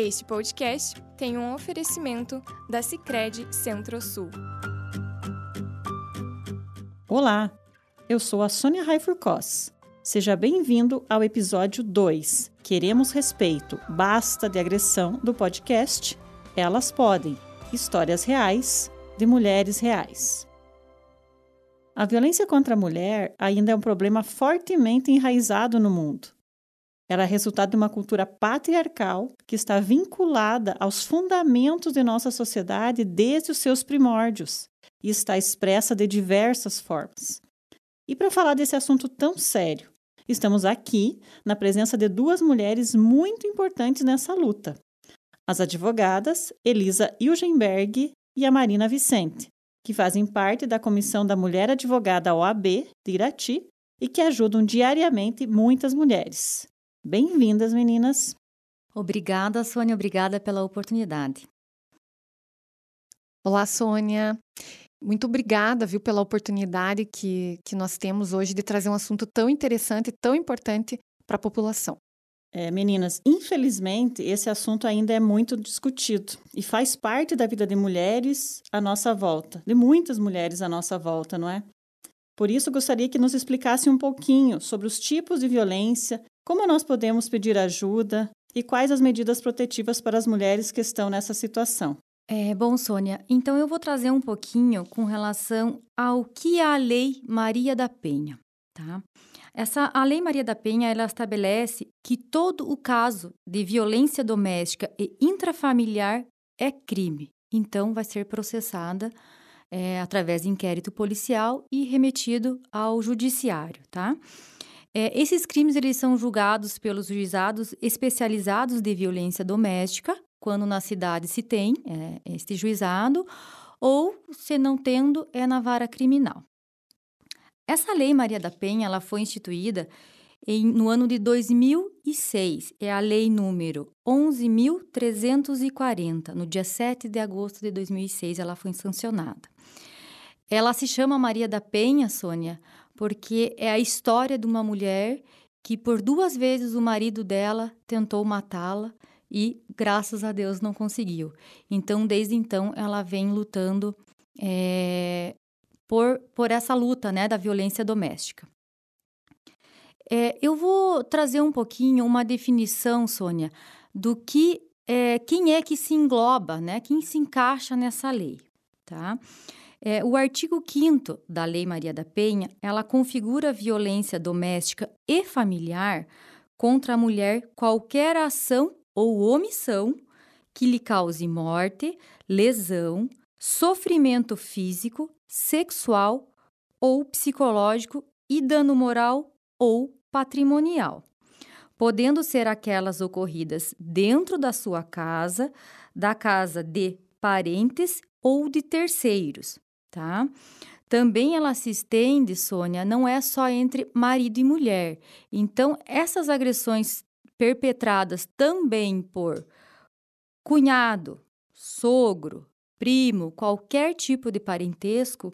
Este podcast tem um oferecimento da Sicredi Centro-Sul. Olá, eu sou a Sônia Raifurcos. Seja bem-vindo ao episódio 2. Queremos respeito, basta de agressão do podcast Elas Podem. Histórias reais de mulheres reais. A violência contra a mulher ainda é um problema fortemente enraizado no mundo. Ela é resultado de uma cultura patriarcal que está vinculada aos fundamentos de nossa sociedade desde os seus primórdios e está expressa de diversas formas. E para falar desse assunto tão sério, estamos aqui na presença de duas mulheres muito importantes nessa luta: as advogadas Elisa Ilgenberg e a Marina Vicente, que fazem parte da Comissão da Mulher Advogada OAB de Irati e que ajudam diariamente muitas mulheres. Bem-vindas, meninas! Obrigada, Sônia, obrigada pela oportunidade. Olá, Sônia. Muito obrigada, viu, pela oportunidade que, que nós temos hoje de trazer um assunto tão interessante, tão importante para a população. É, meninas, infelizmente esse assunto ainda é muito discutido e faz parte da vida de mulheres à nossa volta, de muitas mulheres à nossa volta, não é? Por isso, gostaria que nos explicasse um pouquinho sobre os tipos de violência, como nós podemos pedir ajuda e quais as medidas protetivas para as mulheres que estão nessa situação. É, bom, Sônia, então eu vou trazer um pouquinho com relação ao que é a Lei Maria da Penha, tá? Essa, a Lei Maria da Penha ela estabelece que todo o caso de violência doméstica e intrafamiliar é crime, então vai ser processada é, através de inquérito policial e remetido ao judiciário, tá? É, esses crimes eles são julgados pelos juizados especializados de violência doméstica, quando na cidade se tem é, este juizado, ou se não tendo, é na vara criminal. Essa lei Maria da Penha ela foi instituída em, no ano de 2006. É a lei número 11.340. No dia 7 de agosto de 2006, ela foi sancionada. Ela se chama Maria da Penha, Sônia, porque é a história de uma mulher que por duas vezes o marido dela tentou matá-la e, graças a Deus, não conseguiu. Então, desde então, ela vem lutando é, por, por essa luta né, da violência doméstica. É, eu vou trazer um pouquinho uma definição, Sônia, do que é, quem é que se engloba, né, quem se encaixa nessa lei. Tá? É, o artigo 5 da Lei Maria da Penha, ela configura a violência doméstica e familiar contra a mulher qualquer ação ou omissão que lhe cause morte, lesão, sofrimento físico, sexual ou psicológico e dano moral ou patrimonial, podendo ser aquelas ocorridas dentro da sua casa, da casa de parentes ou de terceiros, tá? Também ela se estende, Sônia, não é só entre marido e mulher. Então, essas agressões perpetradas também por cunhado, sogro, primo, qualquer tipo de parentesco,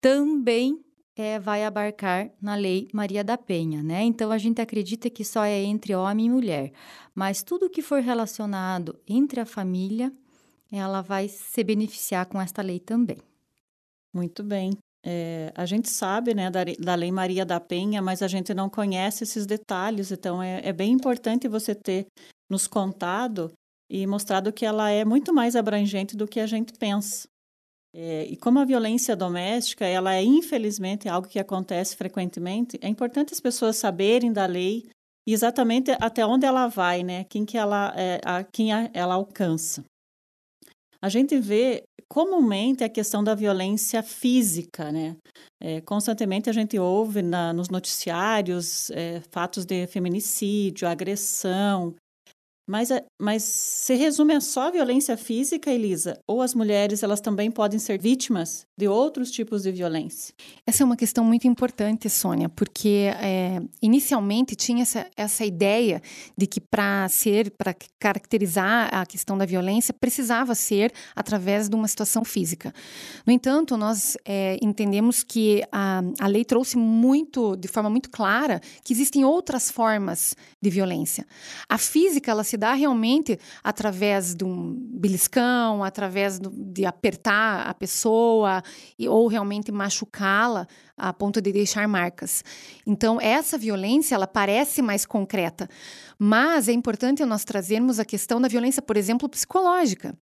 também é, vai abarcar na Lei Maria da Penha, né? Então a gente acredita que só é entre homem e mulher, mas tudo que for relacionado entre a família, ela vai se beneficiar com esta lei também. Muito bem. É, a gente sabe né, da, da, Lei Maria da Penha, mas a gente não conhece esses detalhes, então é, é bem importante você ter nos contado e mostrado que ela é muito mais abrangente do que a gente pensa. É, e como a violência doméstica, ela é infelizmente algo que acontece frequentemente, é importante as pessoas saberem da lei e exatamente até onde ela vai, né? Quem que ela, é, a, quem a, ela alcança. A gente vê comumente a questão da violência física, né? É, constantemente a gente ouve na, nos noticiários é, fatos de feminicídio, agressão, mas, mas se resume a só violência física, Elisa? Ou as mulheres elas também podem ser vítimas de outros tipos de violência? Essa é uma questão muito importante, Sônia, porque é, inicialmente tinha essa, essa ideia de que para ser, para caracterizar a questão da violência, precisava ser através de uma situação física. No entanto, nós é, entendemos que a, a lei trouxe muito, de forma muito clara, que existem outras formas de violência. A física ela se dá realmente através de um beliscão, através do, de apertar a pessoa e, ou realmente machucá-la a ponto de deixar marcas. Então, essa violência, ela parece mais concreta, mas é importante nós trazermos a questão da violência, por exemplo, psicológica.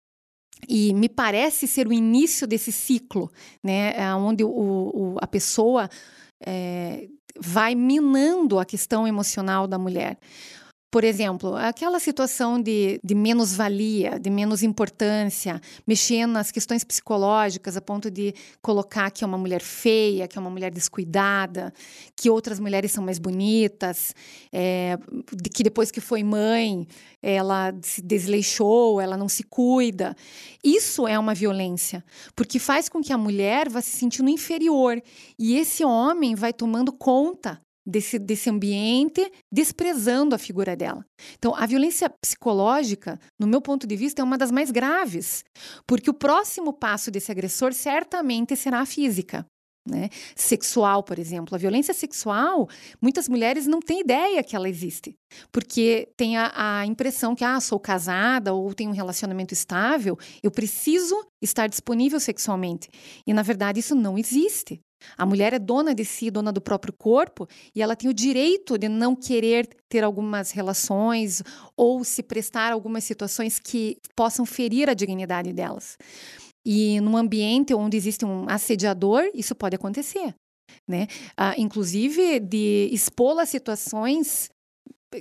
E me parece ser o início desse ciclo, né, onde o, o a pessoa é, vai minando a questão emocional da mulher. Por exemplo, aquela situação de, de menos-valia, de menos importância, mexendo nas questões psicológicas a ponto de colocar que é uma mulher feia, que é uma mulher descuidada, que outras mulheres são mais bonitas, é, que depois que foi mãe, ela se desleixou, ela não se cuida. Isso é uma violência, porque faz com que a mulher vá se sentindo inferior e esse homem vai tomando conta desse, desse ambiente, desprezando a figura dela. Então, a violência psicológica, no meu ponto de vista, é uma das mais graves, porque o próximo passo desse agressor certamente será a física. Né? Sexual, por exemplo. A violência sexual, muitas mulheres não têm ideia que ela existe, porque tem a, a, impressão que, ah, sou casada ou tenho um relacionamento estável, eu preciso estar disponível sexualmente. E, na verdade, isso não existe. A mulher é dona de si, dona do próprio corpo, e ela tem o direito de não querer ter algumas relações ou se prestar a algumas situações que possam ferir a dignidade delas. E num ambiente onde existe um assediador, isso pode acontecer. Né? Ah, inclusive de expô-la a situações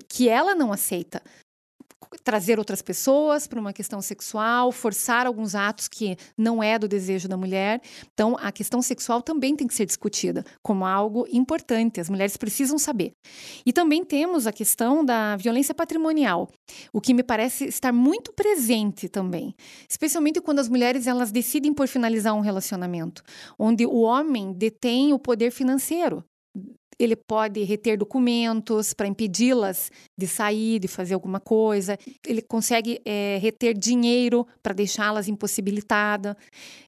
que ela não aceita trazer outras pessoas para uma questão sexual, forçar alguns atos que não é do desejo da mulher. Então, a questão sexual também tem que ser discutida como algo importante, as mulheres precisam saber. E também temos a questão da violência patrimonial, o que me parece estar muito presente também, especialmente quando as mulheres elas decidem por finalizar um relacionamento, onde o homem detém o poder financeiro ele pode reter documentos para impedi-las de sair, de fazer alguma coisa. Ele consegue é, reter dinheiro para deixá-las impossibilitadas.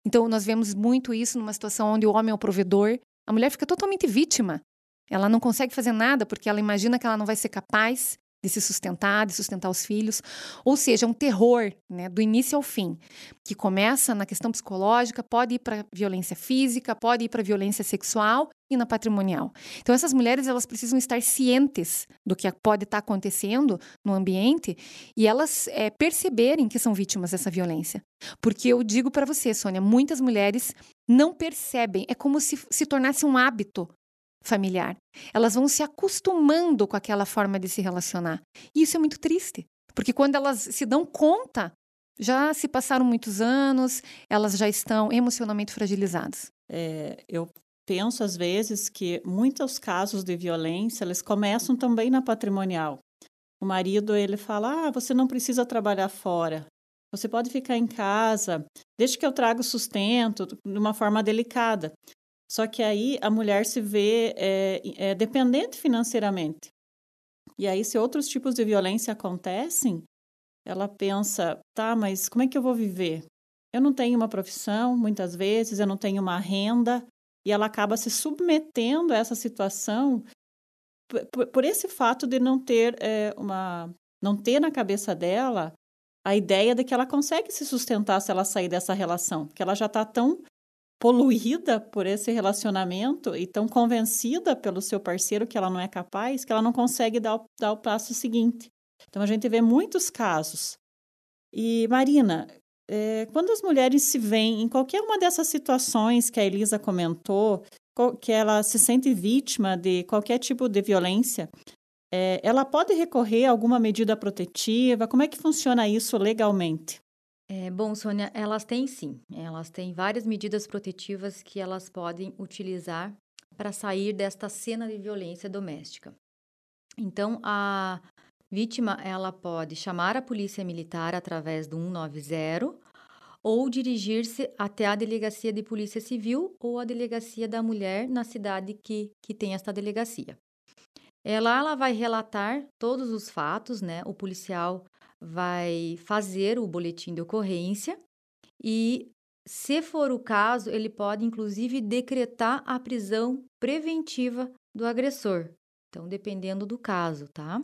Então, nós vemos muito isso numa situação onde o homem é o provedor. A mulher fica totalmente vítima. Ela não consegue fazer nada porque ela imagina que ela não vai ser capaz de se sustentar, de sustentar os filhos. Ou seja, é um terror, né, do início ao fim, que começa na questão psicológica, pode ir para violência física, pode ir para violência sexual e na patrimonial. Então essas mulheres elas precisam estar cientes do que pode estar acontecendo no ambiente e elas é, perceberem que são vítimas dessa violência. Porque eu digo para você, Sônia, muitas mulheres não percebem, é como se se tornasse um hábito familiar. Elas vão se acostumando com aquela forma de se relacionar. E isso é muito triste, porque quando elas se dão conta, já se passaram muitos anos, elas já estão emocionalmente fragilizadas. É, eu penso às vezes que muitos casos de violência eles começam também na patrimonial. O marido ele fala: "Ah, você não precisa trabalhar fora. Você pode ficar em casa, desde que eu traga o sustento de uma forma delicada. Só que aí a mulher se vê é, é, dependente financeiramente. E aí, se outros tipos de violência acontecem, ela pensa: tá, mas como é que eu vou viver? Eu não tenho uma profissão, muitas vezes, eu não tenho uma renda, e ela acaba se submetendo a essa situação por, por esse fato de não ter é, uma. não ter na cabeça dela a ideia de que ela consegue se sustentar se ela sair dessa relação, que ela já está tão poluída por esse relacionamento e tão convencida pelo seu parceiro que ela não é capaz, que ela não consegue dar o, dar o passo seguinte. Então a gente vê muitos casos. E Marina, é, quando as mulheres se veem em qualquer uma dessas situações que a Elisa comentou, que ela se sente vítima de qualquer tipo de violência, é, ela pode recorrer a alguma medida protetiva? Como é que funciona isso legalmente? É, bom, Sônia, elas têm sim. Elas têm várias medidas protetivas que elas podem utilizar para sair desta cena de violência doméstica. Então, a vítima ela pode chamar a polícia militar através do 190 ou dirigir-se até a delegacia de polícia civil ou a delegacia da mulher na cidade que, que tem esta delegacia. Ela, ela vai relatar todos os fatos, né? O policial vai fazer o boletim de ocorrência e, se for o caso, ele pode inclusive decretar a prisão preventiva do agressor. Então, dependendo do caso, tá?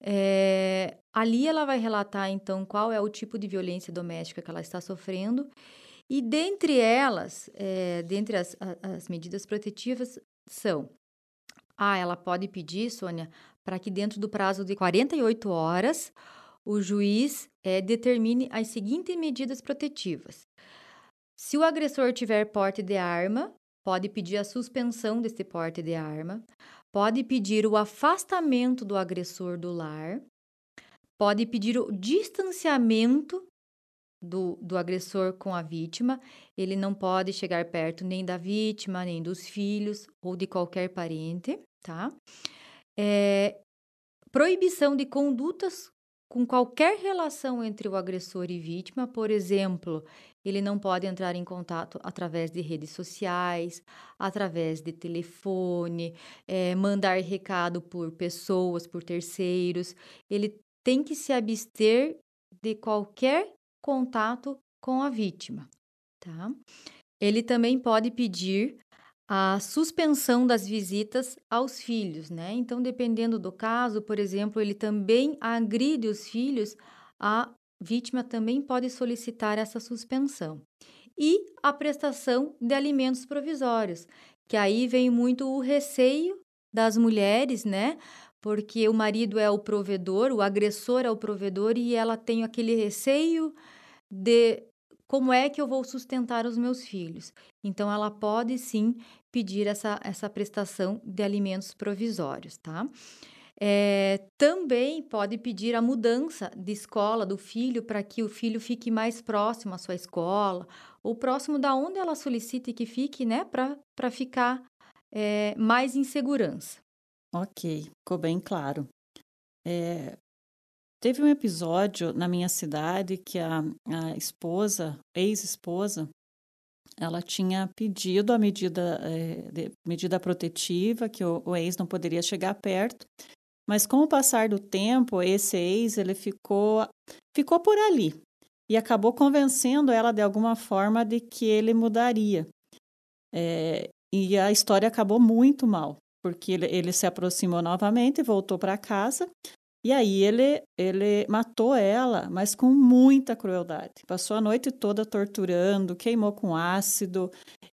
É, ali ela vai relatar, então, qual é o tipo de violência doméstica que ela está sofrendo. E dentre elas, é, dentre as, as medidas protetivas, são: ah, ela pode pedir, Sônia, para que dentro do prazo de 48 horas o juiz é, determine as seguintes medidas protetivas. Se o agressor tiver porte de arma, pode pedir a suspensão desse porte de arma, pode pedir o afastamento do agressor do lar, pode pedir o distanciamento do, do agressor com a vítima. Ele não pode chegar perto nem da vítima, nem dos filhos ou de qualquer parente, tá? É, proibição de condutas com qualquer relação entre o agressor e vítima, por exemplo, ele não pode entrar em contato através de redes sociais, através de telefone, é, mandar recado por pessoas, por terceiros. Ele tem que se abster de qualquer contato com a vítima, tá? Ele também pode pedir a suspensão das visitas aos filhos, né? Então, dependendo do caso, por exemplo, ele também agride os filhos, a vítima também pode solicitar essa suspensão. E a prestação de alimentos provisórios, que aí vem muito o receio das mulheres, né? Porque o marido é o provedor, o agressor é o provedor e ela tem aquele receio de como é que eu vou sustentar os meus filhos. Então, ela pode sim pedir essa, essa prestação de alimentos provisórios, tá? É, também pode pedir a mudança de escola do filho para que o filho fique mais próximo à sua escola, ou próximo da onde ela solicite que fique, né, para ficar é, mais em segurança. Ok, ficou bem claro. É, teve um episódio na minha cidade que a, a esposa, ex-esposa, ela tinha pedido a medida, é, de, medida protetiva, que o, o, ex não poderia chegar perto, mas com o passar do tempo, esse ex ele ficou, ficou por ali e acabou convencendo ela de alguma forma de que ele mudaria. É, e a história acabou muito mal, porque ele, ele se aproximou novamente, voltou para casa, e aí ele, ele matou ela, mas com muita crueldade. Passou a noite toda torturando, queimou com ácido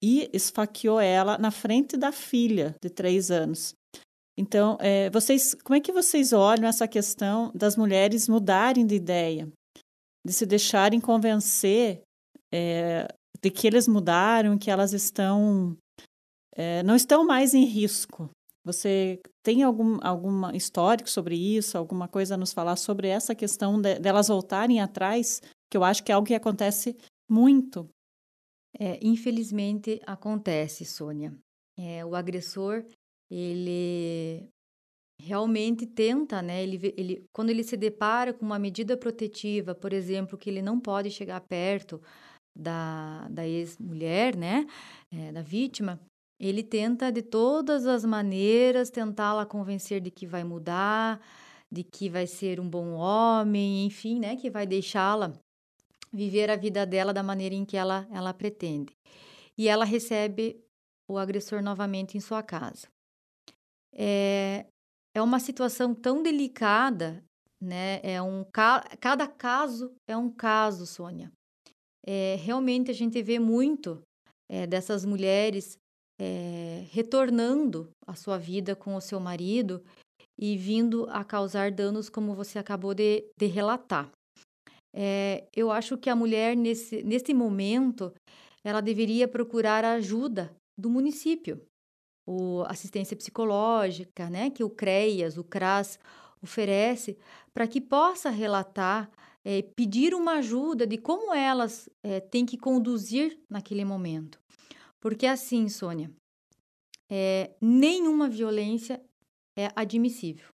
e esfaqueou ela na frente da filha de três anos. Então, é, vocês, como é que vocês olham essa questão das mulheres mudarem de ideia, de se deixarem convencer é, de que eles mudaram, que elas estão é, não estão mais em risco, você tem algum, algum histórico sobre isso, alguma coisa a nos falar sobre essa questão de, delas voltarem atrás, que eu acho que é algo que acontece muito. É, infelizmente acontece, Sônia. É, o agressor, ele realmente tenta, né? Ele, ele, quando ele se depara com uma medida protetiva, por exemplo, que ele não pode chegar perto da, da ex-mulher, né? É, da vítima, ele tenta de todas as maneiras tentá-la convencer de que vai mudar, de que vai ser um bom homem, enfim, né, que vai deixá-la viver a vida dela da maneira em que ela, ela pretende. E ela recebe o agressor novamente em sua casa. É, é uma situação tão delicada, né? É um cada caso é um caso, Sônia. É, realmente a gente vê muito é, dessas mulheres é, retornando a sua vida com o seu marido e vindo a causar danos como você acabou de, de relatar. É, eu acho que a mulher, nesse, nesse momento, ela deveria procurar a ajuda do município, o assistência psicológica, né, que o CREAS, o CRAS oferece, para que possa relatar, é, pedir uma ajuda de como elas é, têm que conduzir naquele momento. Porque assim, Sônia, é, nenhuma violência é admissível.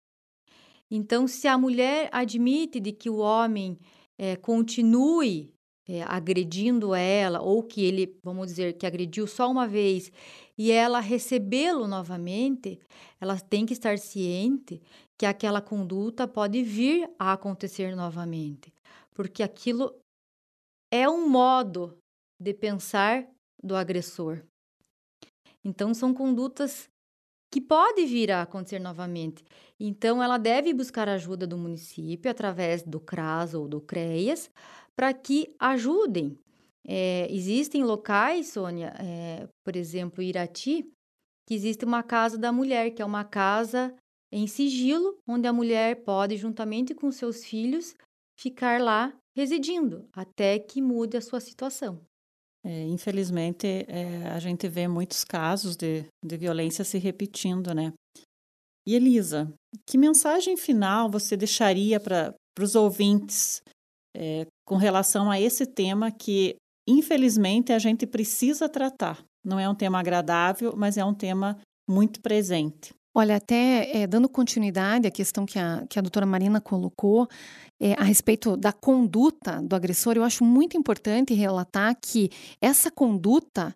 Então, se a mulher admite de que o homem é, continue é, agredindo ela, ou que ele, vamos dizer, que agrediu só uma vez, e ela recebê-lo novamente, ela tem que estar ciente que aquela conduta pode vir a acontecer novamente, porque aquilo é um modo de pensar do agressor. Então, são condutas que pode vir a acontecer novamente. Então, ela deve buscar ajuda do município através do CRAS ou do CREAS para que ajudem. É, existem locais, Sônia, é, por exemplo, Irati, que existe uma casa da mulher, que é uma casa em sigilo, onde a mulher pode, juntamente com seus filhos, ficar lá residindo até que mude a sua situação. É, infelizmente, é, a gente vê muitos casos de, de violência se repetindo, né? E Elisa, que mensagem final você deixaria para os ouvintes é, com relação a esse tema que, infelizmente, a gente precisa tratar? Não é um tema agradável, mas é um tema muito presente. Olha, até é, dando continuidade à questão que a, que a doutora Marina colocou, é, a respeito da conduta do agressor, eu acho muito importante relatar que essa conduta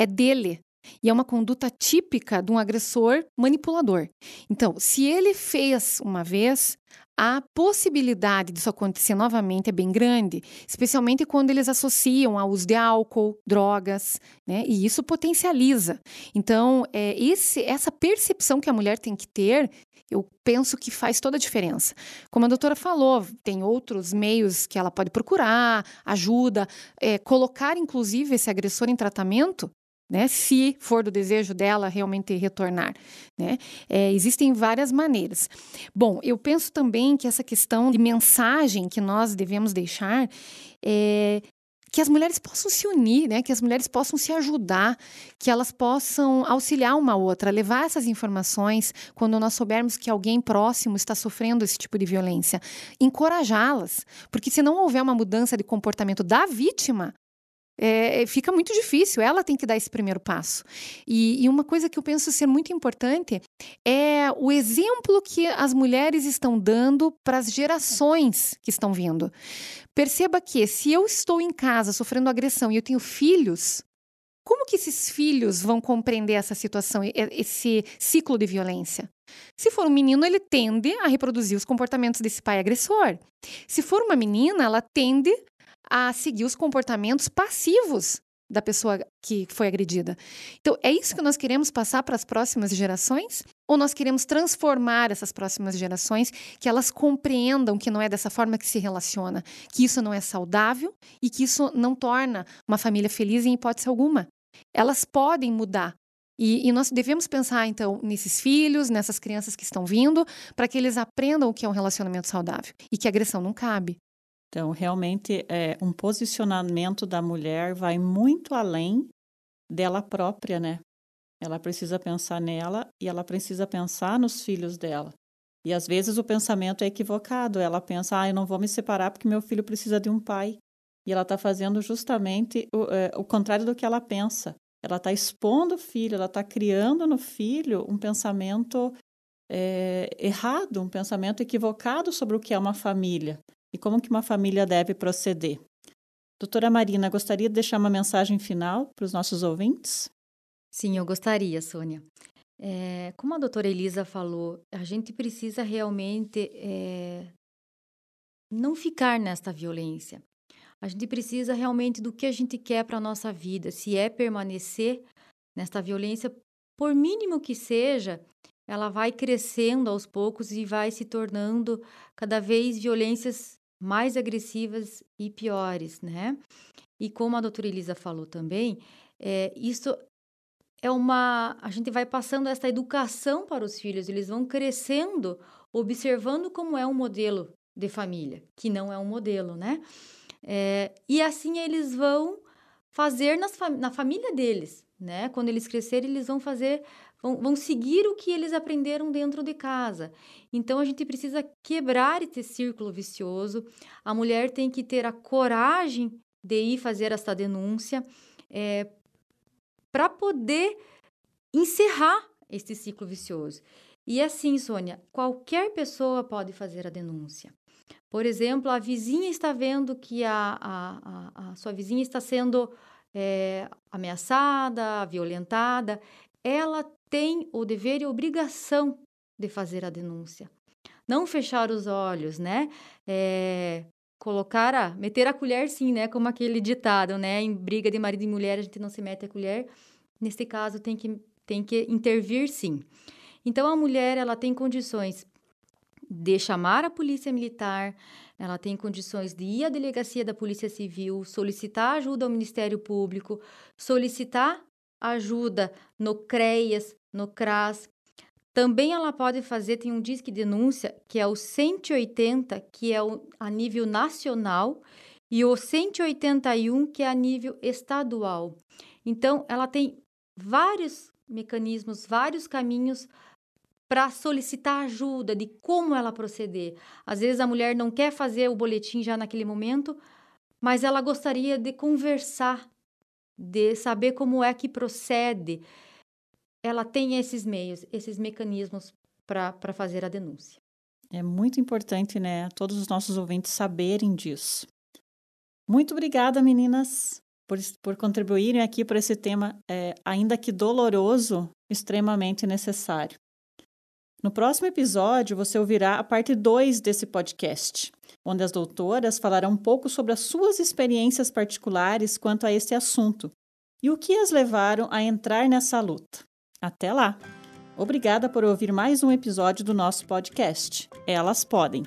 é dele. E é uma conduta típica de um agressor manipulador. Então, se ele fez uma vez, a possibilidade disso acontecer novamente é bem grande, especialmente quando eles associam ao uso de álcool, drogas, né? E isso potencializa. Então, é, esse, essa percepção que a mulher tem que ter eu penso que faz toda a diferença. Como a doutora falou, tem outros meios que ela pode procurar, ajuda, é, colocar inclusive esse agressor em tratamento. Né, se for do desejo dela realmente retornar. Né? É, existem várias maneiras. Bom, eu penso também que essa questão de mensagem que nós devemos deixar é, que as mulheres possam se unir, né? que as mulheres possam se ajudar, que elas possam auxiliar uma outra, levar essas informações quando nós soubermos que alguém próximo está sofrendo esse tipo de violência, encorajá-las, porque se não houver uma mudança de comportamento da vítima, é, fica muito difícil, ela tem que dar esse primeiro passo. E, e, uma coisa que eu penso ser muito importante é o exemplo que as mulheres estão dando para as gerações que estão vindo. Perceba que se eu estou em casa sofrendo agressão e eu tenho filhos, como que esses filhos vão compreender essa situação, esse ciclo de violência? Se for um menino, ele tende a reproduzir os comportamentos desse pai agressor. Se for uma menina, ela tende a seguir os comportamentos passivos da pessoa que foi agredida. Então, é isso que nós queremos passar para as próximas gerações? Ou nós queremos transformar essas próximas gerações que elas compreendam que não é dessa forma que se relaciona, que isso não é saudável e que isso não torna uma família feliz em hipótese alguma? Elas podem mudar. E, e nós devemos pensar, então, nesses filhos, nessas crianças que estão vindo, para que eles aprendam o que é um relacionamento saudável e que agressão não cabe. Então, realmente, é, um posicionamento da mulher vai muito além dela própria, né? Ela precisa pensar nela e ela precisa pensar nos filhos dela. E às vezes o pensamento é equivocado. Ela pensa, ah, eu não vou me separar porque meu filho precisa de um pai. E ela está fazendo justamente o, é, o contrário do que ela pensa. Ela está expondo o filho, ela está criando no filho um pensamento é, errado, um pensamento equivocado sobre o que é uma família e como que uma família deve proceder. Doutora Marina, gostaria de deixar uma mensagem final para os nossos ouvintes? Sim, eu gostaria, Sônia. É, como a doutora Elisa falou, a gente precisa realmente é, não ficar nesta violência. A gente precisa realmente do que a gente quer para a nossa vida. Se é permanecer nesta violência, por mínimo que seja, ela vai crescendo aos poucos e vai se tornando cada vez violências mais agressivas e piores, né? E como a doutora Elisa falou também, é, isso é uma. A gente vai passando essa educação para os filhos, eles vão crescendo, observando como é um modelo de família, que não é um modelo, né? É, e assim eles vão fazer nas, na família deles, né? Quando eles crescerem, eles vão fazer vão, vão seguir o que eles aprenderam dentro de casa. Então a gente precisa quebrar esse círculo vicioso. A mulher tem que ter a coragem de ir fazer essa denúncia é, para poder encerrar esse ciclo vicioso. E assim, Sônia, qualquer pessoa pode fazer a denúncia. Por exemplo, a vizinha está vendo que a, a, a, a sua vizinha está sendo é, ameaçada, violentada. Ela tem o dever e a obrigação de fazer a denúncia. Não fechar os olhos, né? É, colocar a. meter a colher, sim, né? Como aquele ditado, né? Em briga de marido e mulher, a gente não se mete a colher. Neste caso, tem que, tem que intervir, sim. Então a mulher ela tem condições de chamar a polícia militar, ela tem condições de ir à delegacia da Polícia Civil, solicitar ajuda ao Ministério Público, solicitar ajuda no CREAS, no CRAS. Também ela pode fazer, tem um disque denúncia, que é o 180, que é o, a nível nacional, e o 181, que é a nível estadual. Então, ela tem vários mecanismos, vários caminhos para solicitar ajuda de como ela proceder. Às vezes a mulher não quer fazer o boletim já naquele momento, mas ela gostaria de conversar, de saber como é que procede. Ela tem esses meios, esses mecanismos para fazer a denúncia. É muito importante, né, todos os nossos ouvintes saberem disso. Muito obrigada, meninas, por, por contribuírem aqui para esse tema, é, ainda que doloroso, extremamente necessário. No próximo episódio, você ouvirá a parte 2 desse podcast, onde as doutoras falarão um pouco sobre as suas experiências particulares quanto a este assunto e o que as levaram a entrar nessa luta. Até lá! Obrigada por ouvir mais um episódio do nosso podcast. Elas podem.